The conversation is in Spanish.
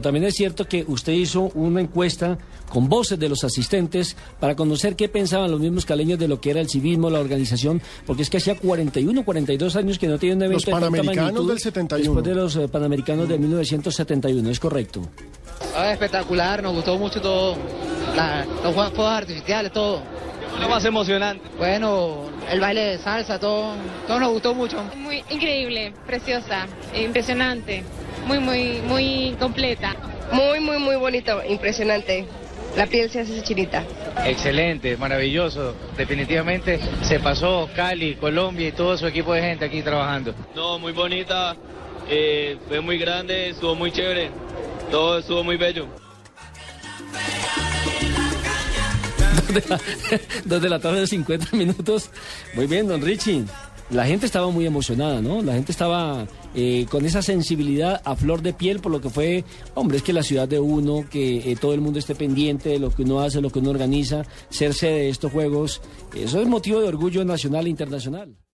También es cierto que usted hizo una encuesta con voces de los asistentes para conocer qué pensaban los mismos caleños de lo que era el civismo, la organización, porque es que hacía 41, 42 años que no tiene un evento Los Panamericanos del 71. Después de los eh, Panamericanos de 1971, es correcto. Ah, espectacular, nos gustó mucho todo, la, los fuegos artificiales, todo. Lo más emocionante. Bueno, el baile de salsa, todo, todo nos gustó mucho. Muy increíble, preciosa, impresionante, muy, muy, muy completa. Muy, muy, muy bonito, impresionante. La piel se hace chinita. Excelente, maravilloso. Definitivamente se pasó Cali, Colombia y todo su equipo de gente aquí trabajando. No, muy bonita, eh, fue muy grande, estuvo muy chévere. Todo estuvo muy bello. Dos de la, dos de la tarde de 50 minutos. Muy bien, don Richie. La gente estaba muy emocionada, ¿no? La gente estaba eh, con esa sensibilidad a flor de piel por lo que fue, hombre, es que la ciudad de uno, que eh, todo el mundo esté pendiente de lo que uno hace, lo que uno organiza, ser sede de estos juegos, eso es motivo de orgullo nacional e internacional.